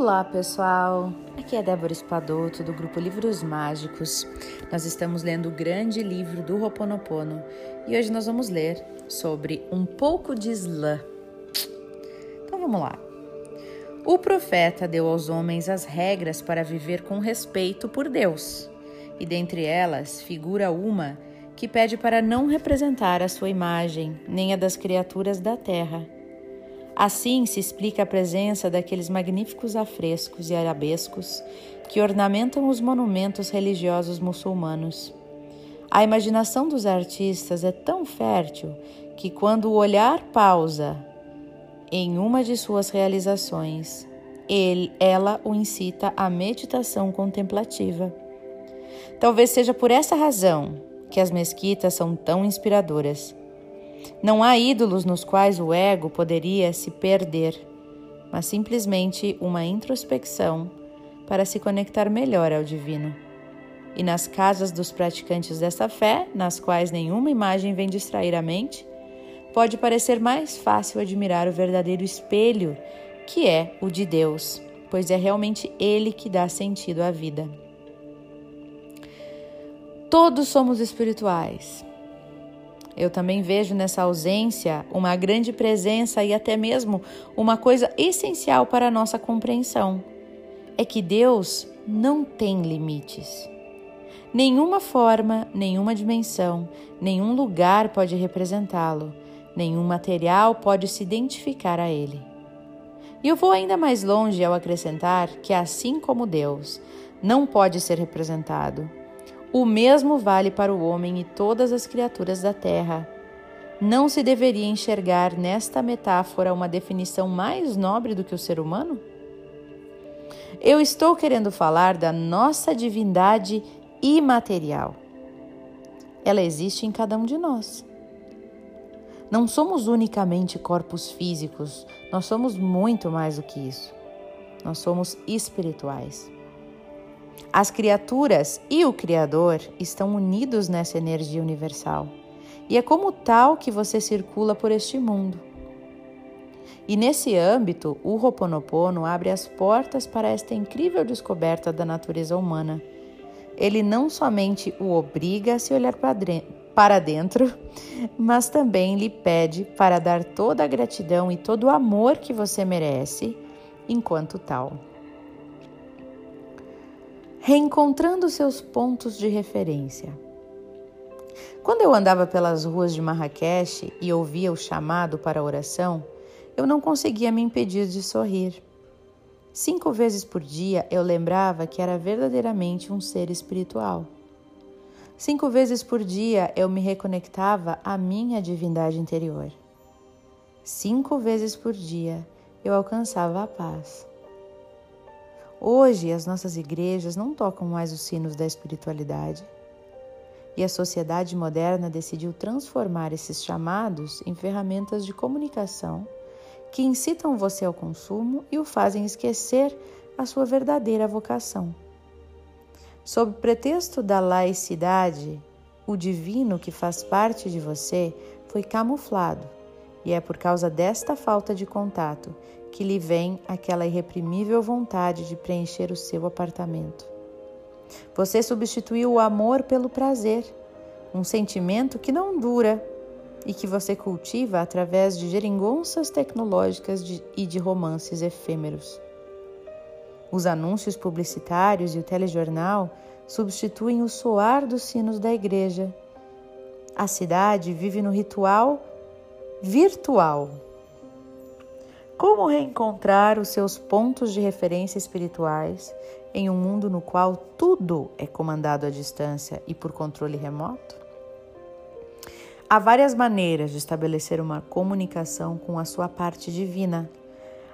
Olá, pessoal! Aqui é Débora Espadoto, do grupo Livros Mágicos. Nós estamos lendo o grande livro do Roponopono e hoje nós vamos ler sobre um pouco de Islã. Então vamos lá. O profeta deu aos homens as regras para viver com respeito por Deus, e dentre elas figura uma que pede para não representar a sua imagem, nem a das criaturas da terra Assim se explica a presença daqueles magníficos afrescos e arabescos que ornamentam os monumentos religiosos muçulmanos. A imaginação dos artistas é tão fértil que, quando o olhar pausa em uma de suas realizações, ele, ela o incita à meditação contemplativa. Talvez seja por essa razão que as mesquitas são tão inspiradoras. Não há ídolos nos quais o ego poderia se perder, mas simplesmente uma introspecção para se conectar melhor ao divino. E nas casas dos praticantes dessa fé, nas quais nenhuma imagem vem distrair a mente, pode parecer mais fácil admirar o verdadeiro espelho, que é o de Deus, pois é realmente Ele que dá sentido à vida. Todos somos espirituais, eu também vejo nessa ausência uma grande presença e até mesmo uma coisa essencial para a nossa compreensão: é que Deus não tem limites. Nenhuma forma, nenhuma dimensão, nenhum lugar pode representá-lo, nenhum material pode se identificar a ele. E eu vou ainda mais longe ao acrescentar que, assim como Deus não pode ser representado, o mesmo vale para o homem e todas as criaturas da terra. Não se deveria enxergar nesta metáfora uma definição mais nobre do que o ser humano? Eu estou querendo falar da nossa divindade imaterial. Ela existe em cada um de nós. Não somos unicamente corpos físicos, nós somos muito mais do que isso. Nós somos espirituais. As criaturas e o Criador estão unidos nessa energia universal. E é como tal que você circula por este mundo. E nesse âmbito, o Ho'oponopono abre as portas para esta incrível descoberta da natureza humana. Ele não somente o obriga a se olhar para dentro, mas também lhe pede para dar toda a gratidão e todo o amor que você merece enquanto tal reencontrando seus pontos de referência. Quando eu andava pelas ruas de Marrakech e ouvia o chamado para a oração, eu não conseguia me impedir de sorrir. Cinco vezes por dia eu lembrava que era verdadeiramente um ser espiritual. Cinco vezes por dia eu me reconectava à minha divindade interior. Cinco vezes por dia eu alcançava a paz. Hoje, as nossas igrejas não tocam mais os sinos da espiritualidade. E a sociedade moderna decidiu transformar esses chamados em ferramentas de comunicação que incitam você ao consumo e o fazem esquecer a sua verdadeira vocação. Sob pretexto da laicidade, o divino que faz parte de você foi camuflado, e é por causa desta falta de contato que lhe vem aquela irreprimível vontade de preencher o seu apartamento. Você substituiu o amor pelo prazer, um sentimento que não dura e que você cultiva através de geringonças tecnológicas de, e de romances efêmeros. Os anúncios publicitários e o telejornal substituem o soar dos sinos da igreja. A cidade vive no ritual virtual como reencontrar os seus pontos de referência espirituais em um mundo no qual tudo é comandado à distância e por controle remoto? Há várias maneiras de estabelecer uma comunicação com a sua parte divina.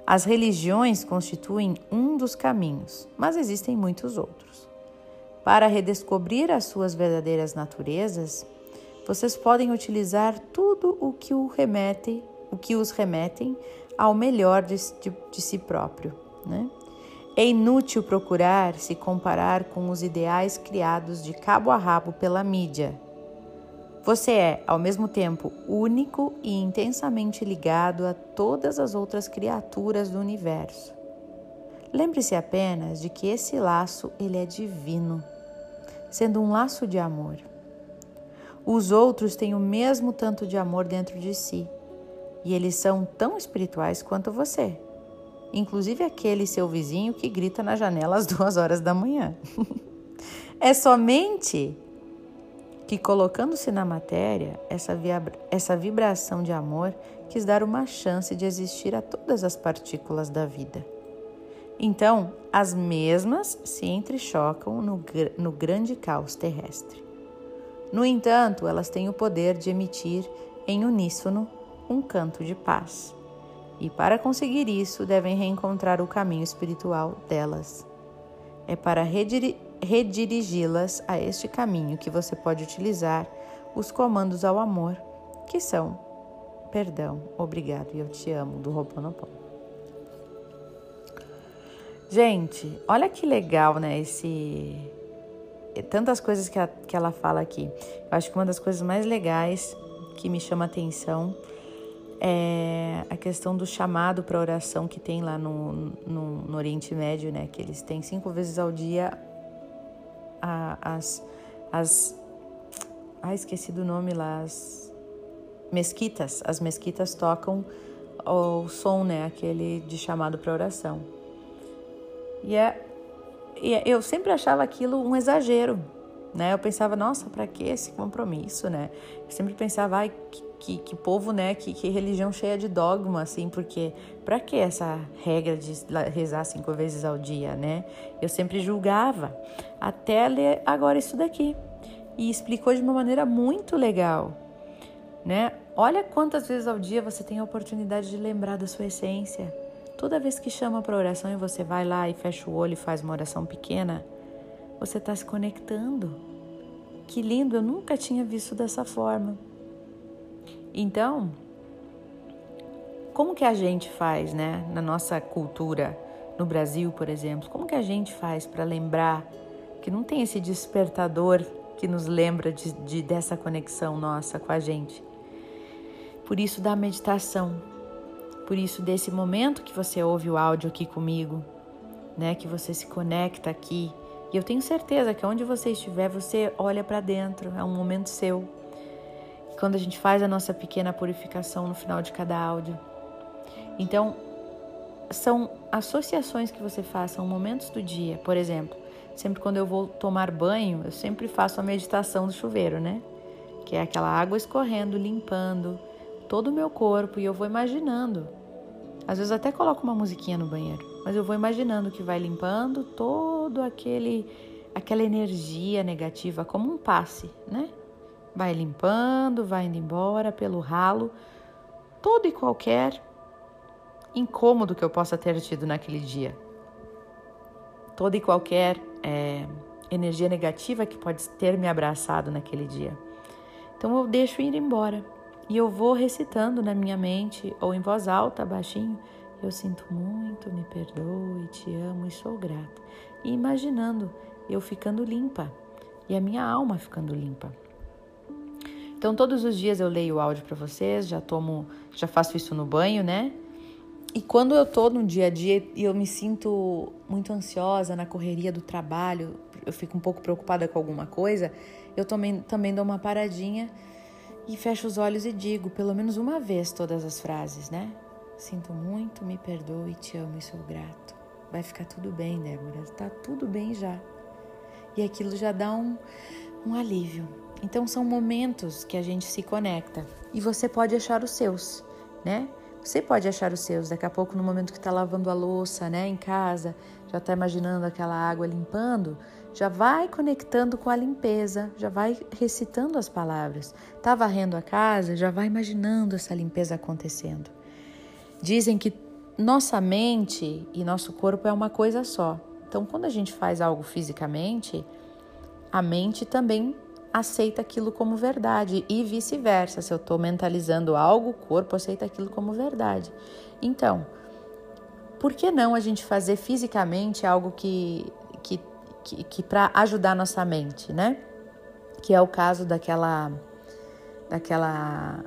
As religiões constituem um dos caminhos, mas existem muitos outros. Para redescobrir as suas verdadeiras naturezas, vocês podem utilizar tudo o que o remete, o que os remetem ao melhor de, de, de si próprio. Né? É inútil procurar se comparar com os ideais criados de cabo a rabo pela mídia. Você é, ao mesmo tempo, único e intensamente ligado a todas as outras criaturas do universo. Lembre-se apenas de que esse laço ele é divino, sendo um laço de amor. Os outros têm o mesmo tanto de amor dentro de si, e eles são tão espirituais quanto você. Inclusive aquele seu vizinho que grita na janela às duas horas da manhã. é somente que colocando-se na matéria, essa, essa vibração de amor quis dar uma chance de existir a todas as partículas da vida. Então, as mesmas se entrechocam no, no grande caos terrestre. No entanto, elas têm o poder de emitir em uníssono um canto de paz. E para conseguir isso, devem reencontrar o caminho espiritual delas. É para redir redirigi-las a este caminho que você pode utilizar os comandos ao amor, que são perdão, obrigado e eu te amo do Ho'oponopono. Gente, olha que legal, né? Esse tantas coisas que, a, que ela fala aqui. Eu acho que uma das coisas mais legais que me chama atenção é a questão do chamado para oração que tem lá no, no, no Oriente Médio, né? Que eles têm cinco vezes ao dia a, as, as. Ah, esqueci do nome lá. As mesquitas. As mesquitas tocam o som, né? Aquele de chamado para oração. É, e é, eu sempre achava aquilo um exagero, né? Eu pensava, nossa, para que esse compromisso, né? Eu sempre pensava, ai, que, que, que povo, né? Que, que, religião cheia de dogma, assim, porque para que essa regra de rezar cinco vezes ao dia, né? Eu sempre julgava, até ler agora isso daqui. E explicou de uma maneira muito legal, né? Olha quantas vezes ao dia você tem a oportunidade de lembrar da sua essência. Toda vez que chama para oração e você vai lá e fecha o olho e faz uma oração pequena, você está se conectando. Que lindo, eu nunca tinha visto dessa forma. Então, como que a gente faz, né, na nossa cultura, no Brasil, por exemplo, como que a gente faz para lembrar que não tem esse despertador que nos lembra de, de, dessa conexão nossa com a gente? Por isso da meditação, por isso desse momento que você ouve o áudio aqui comigo, né, que você se conecta aqui. E eu tenho certeza que onde você estiver, você olha para dentro, é um momento seu quando a gente faz a nossa pequena purificação no final de cada áudio. Então, são associações que você faz, são momentos do dia. Por exemplo, sempre quando eu vou tomar banho, eu sempre faço a meditação do chuveiro, né? Que é aquela água escorrendo, limpando todo o meu corpo e eu vou imaginando. Às vezes até coloco uma musiquinha no banheiro, mas eu vou imaginando que vai limpando todo aquele aquela energia negativa como um passe, né? vai limpando, vai indo embora pelo ralo, todo e qualquer incômodo que eu possa ter tido naquele dia, toda e qualquer é, energia negativa que pode ter me abraçado naquele dia. Então eu deixo ir embora e eu vou recitando na minha mente ou em voz alta, baixinho. Eu sinto muito, me perdoe, te amo e sou grata. E imaginando eu ficando limpa e a minha alma ficando limpa. Então todos os dias eu leio o áudio para vocês, já tomo, já faço isso no banho, né? E quando eu tô no dia a dia e eu me sinto muito ansiosa na correria do trabalho, eu fico um pouco preocupada com alguma coisa, eu também, também dou uma paradinha e fecho os olhos e digo pelo menos uma vez todas as frases, né? Sinto muito, me perdoe, te amo e sou grato. Vai ficar tudo bem, Débora, tá tudo bem já. E aquilo já dá um, um alívio. Então são momentos que a gente se conecta e você pode achar os seus, né? Você pode achar os seus daqui a pouco no momento que está lavando a louça, né, em casa, já está imaginando aquela água limpando, já vai conectando com a limpeza, já vai recitando as palavras. Está varrendo a casa, já vai imaginando essa limpeza acontecendo. Dizem que nossa mente e nosso corpo é uma coisa só. Então, quando a gente faz algo fisicamente, a mente também aceita aquilo como verdade e vice-versa. Se eu estou mentalizando algo, o corpo aceita aquilo como verdade. Então, por que não a gente fazer fisicamente algo que, que, que, que para ajudar nossa mente, né? Que é o caso daquela, daquela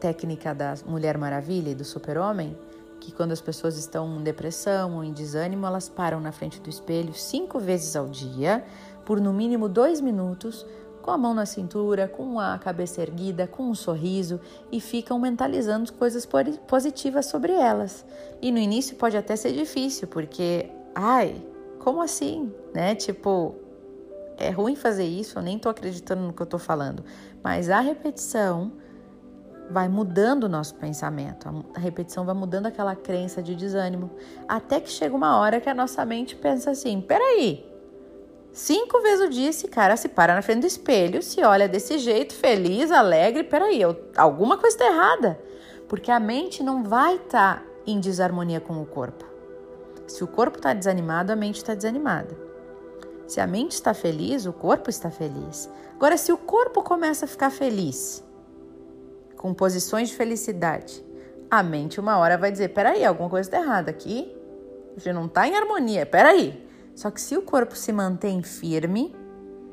técnica da Mulher Maravilha e do Super-Homem, que quando as pessoas estão em depressão ou em desânimo, elas param na frente do espelho cinco vezes ao dia, por no mínimo dois minutos, com a mão na cintura, com a cabeça erguida, com um sorriso e ficam mentalizando coisas positivas sobre elas. E no início pode até ser difícil, porque, ai, como assim? Né? Tipo, é ruim fazer isso, eu nem tô acreditando no que eu tô falando. Mas a repetição vai mudando o nosso pensamento, a repetição vai mudando aquela crença de desânimo, até que chega uma hora que a nossa mente pensa assim: peraí, cinco vezes o dia esse cara se para na frente do espelho, se olha desse jeito, feliz, alegre, peraí, eu, alguma coisa está errada, porque a mente não vai estar tá em desarmonia com o corpo. Se o corpo está desanimado, a mente está desanimada. Se a mente está feliz, o corpo está feliz. Agora, se o corpo começa a ficar feliz, com posições de felicidade, a mente uma hora vai dizer: peraí, alguma coisa está errada aqui. Gente não está em harmonia, peraí. Só que se o corpo se mantém firme,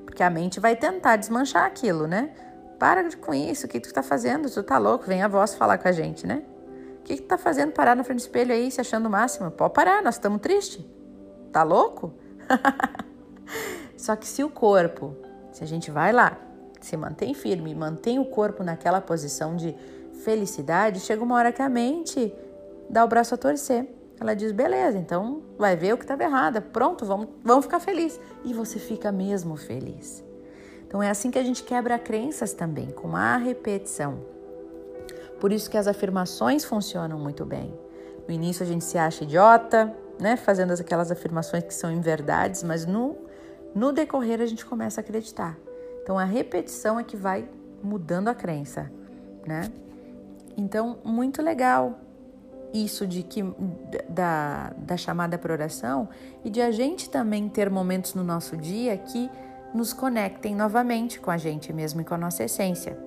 porque a mente vai tentar desmanchar aquilo, né? Para com isso, o que tu está fazendo? Tu tá louco? Vem a voz falar com a gente, né? Que, que tá fazendo parar na frente do espelho aí, se achando o máximo? Pode parar, nós estamos tristes. Tá louco? Só que se o corpo, se a gente vai lá, se mantém firme, mantém o corpo naquela posição de felicidade, chega uma hora que a mente dá o braço a torcer. Ela diz: beleza, então vai ver o que estava errado, pronto, vamos, vamos ficar felizes. E você fica mesmo feliz. Então é assim que a gente quebra crenças também, com a repetição. Por isso que as afirmações funcionam muito bem. No início a gente se acha idiota, né, fazendo aquelas afirmações que são inverdades, mas no, no decorrer a gente começa a acreditar. Então a repetição é que vai mudando a crença, né? Então, muito legal isso de que da, da chamada para oração e de a gente também ter momentos no nosso dia que nos conectem novamente com a gente mesmo e com a nossa essência.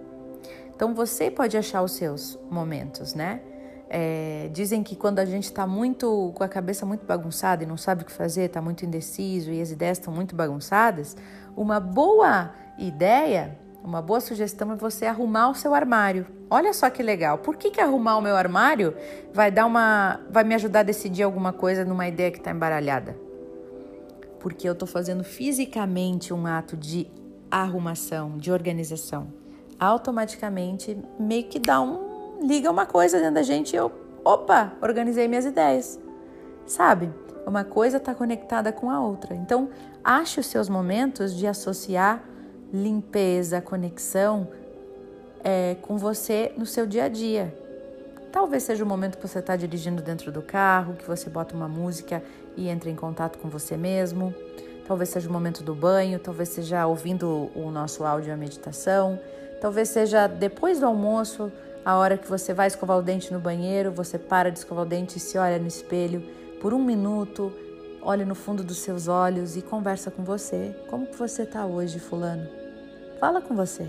Então você pode achar os seus momentos, né? É, dizem que quando a gente está muito com a cabeça muito bagunçada e não sabe o que fazer, está muito indeciso e as ideias estão muito bagunçadas, uma boa ideia, uma boa sugestão é você arrumar o seu armário. Olha só que legal. Por que, que arrumar o meu armário vai dar uma, vai me ajudar a decidir alguma coisa numa ideia que está embaralhada? Porque eu estou fazendo fisicamente um ato de arrumação, de organização. Automaticamente meio que dá um liga uma coisa dentro da gente e eu, opa, organizei minhas ideias. Sabe? Uma coisa está conectada com a outra. Então, ache os seus momentos de associar limpeza, conexão é, com você no seu dia a dia. Talvez seja o momento que você está dirigindo dentro do carro, que você bota uma música e entra em contato com você mesmo. Talvez seja o momento do banho, talvez seja ouvindo o nosso áudio a meditação. Talvez seja depois do almoço, a hora que você vai escovar o dente no banheiro, você para de escovar o dente e se olha no espelho por um minuto, olha no fundo dos seus olhos e conversa com você. Como que você está hoje, fulano? Fala com você.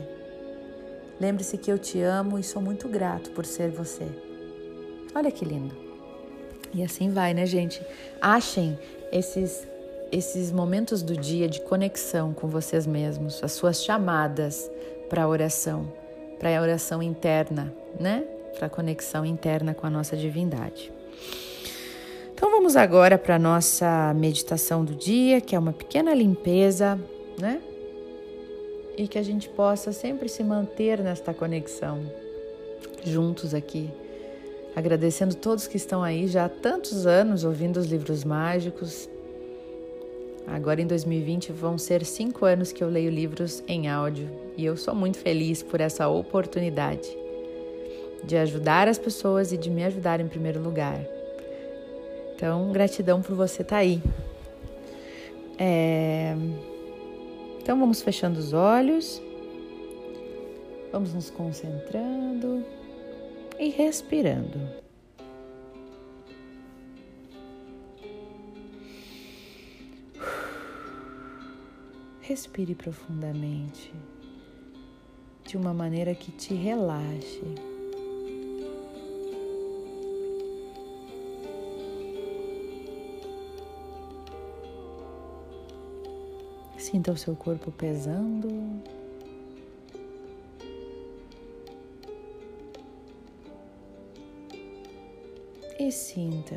Lembre-se que eu te amo e sou muito grato por ser você. Olha que lindo. E assim vai, né, gente? Achem esses esses momentos do dia de conexão com vocês mesmos, as suas chamadas para a oração, para a oração interna, né? Para a conexão interna com a nossa divindade. Então vamos agora para a nossa meditação do dia, que é uma pequena limpeza, né? E que a gente possa sempre se manter nesta conexão juntos aqui, agradecendo todos que estão aí já há tantos anos ouvindo os livros mágicos. Agora em 2020 vão ser cinco anos que eu leio livros em áudio e eu sou muito feliz por essa oportunidade de ajudar as pessoas e de me ajudar em primeiro lugar. Então, gratidão por você estar tá aí. É... Então, vamos fechando os olhos, vamos nos concentrando e respirando. Respire profundamente, de uma maneira que te relaxe. Sinta o seu corpo pesando. e sinta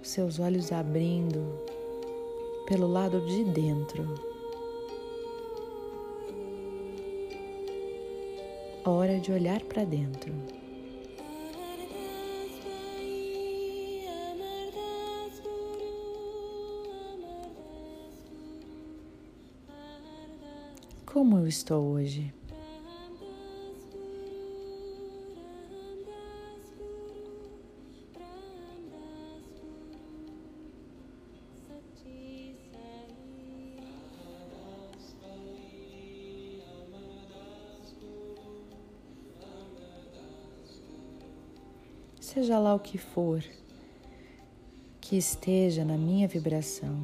os seus olhos abrindo pelo lado de dentro. Hora de olhar para dentro. Como eu estou hoje? Seja lá o que for que esteja na minha vibração,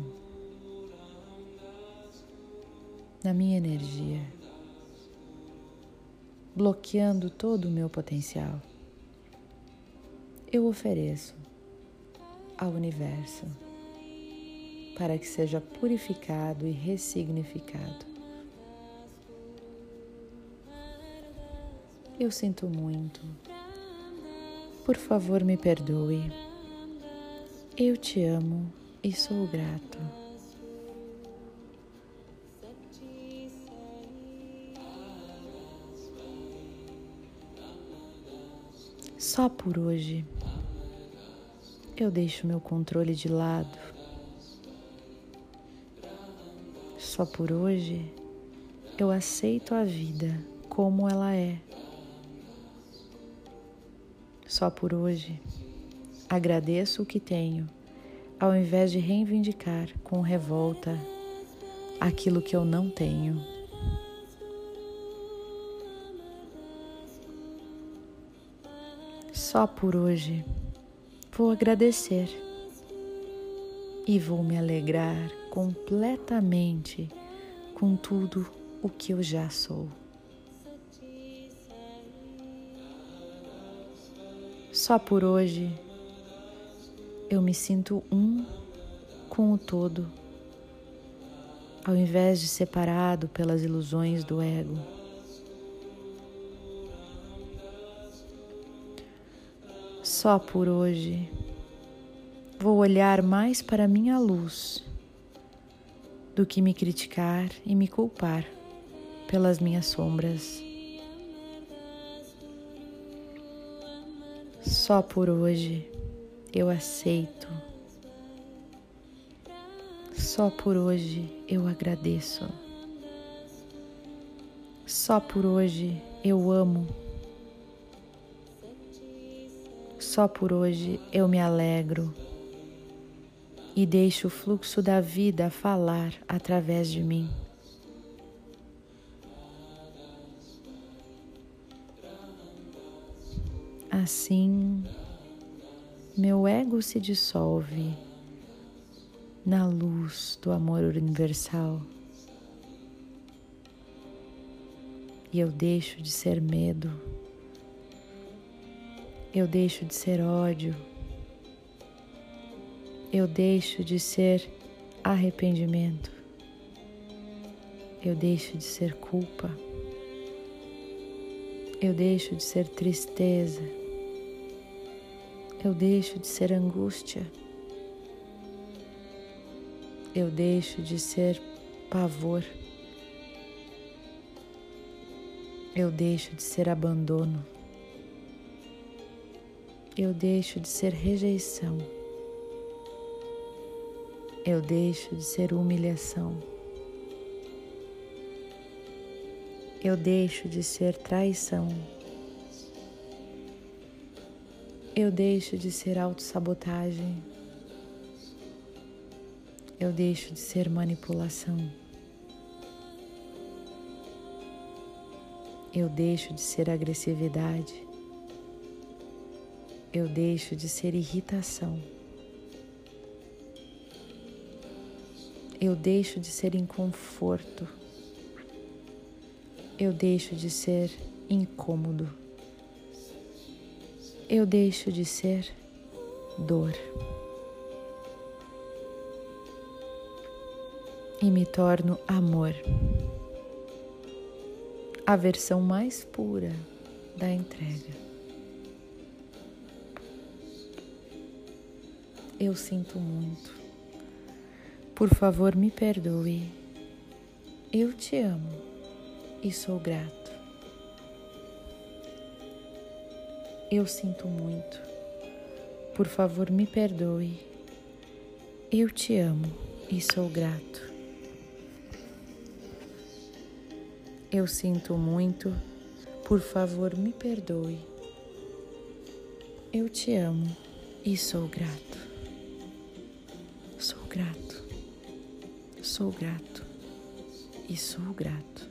na minha energia, bloqueando todo o meu potencial. Eu ofereço ao universo para que seja purificado e ressignificado. Eu sinto muito. Por favor, me perdoe. Eu te amo e sou grato. Só por hoje eu deixo meu controle de lado. Só por hoje eu aceito a vida como ela é. Só por hoje agradeço o que tenho, ao invés de reivindicar com revolta aquilo que eu não tenho. Só por hoje vou agradecer e vou me alegrar completamente com tudo o que eu já sou. Só por hoje eu me sinto um com o todo, ao invés de separado pelas ilusões do ego. Só por hoje vou olhar mais para minha luz do que me criticar e me culpar pelas minhas sombras. Só por hoje eu aceito. Só por hoje eu agradeço. Só por hoje eu amo. Só por hoje eu me alegro e deixo o fluxo da vida falar através de mim. Assim, meu ego se dissolve na luz do amor universal. E eu deixo de ser medo. Eu deixo de ser ódio, eu deixo de ser arrependimento, eu deixo de ser culpa, eu deixo de ser tristeza, eu deixo de ser angústia, eu deixo de ser pavor, eu deixo de ser abandono. Eu deixo de ser rejeição, eu deixo de ser humilhação, eu deixo de ser traição, eu deixo de ser autossabotagem, eu deixo de ser manipulação. Eu deixo de ser agressividade eu deixo de ser irritação. Eu deixo de ser inconforto. Eu deixo de ser incômodo. Eu deixo de ser dor. E me torno amor, a versão mais pura da entrega. Eu sinto muito. Por favor, me perdoe. Eu te amo e sou grato. Eu sinto muito. Por favor, me perdoe. Eu te amo e sou grato. Eu sinto muito. Por favor, me perdoe. Eu te amo e sou grato. Sou grato. Sou grato e sou grato.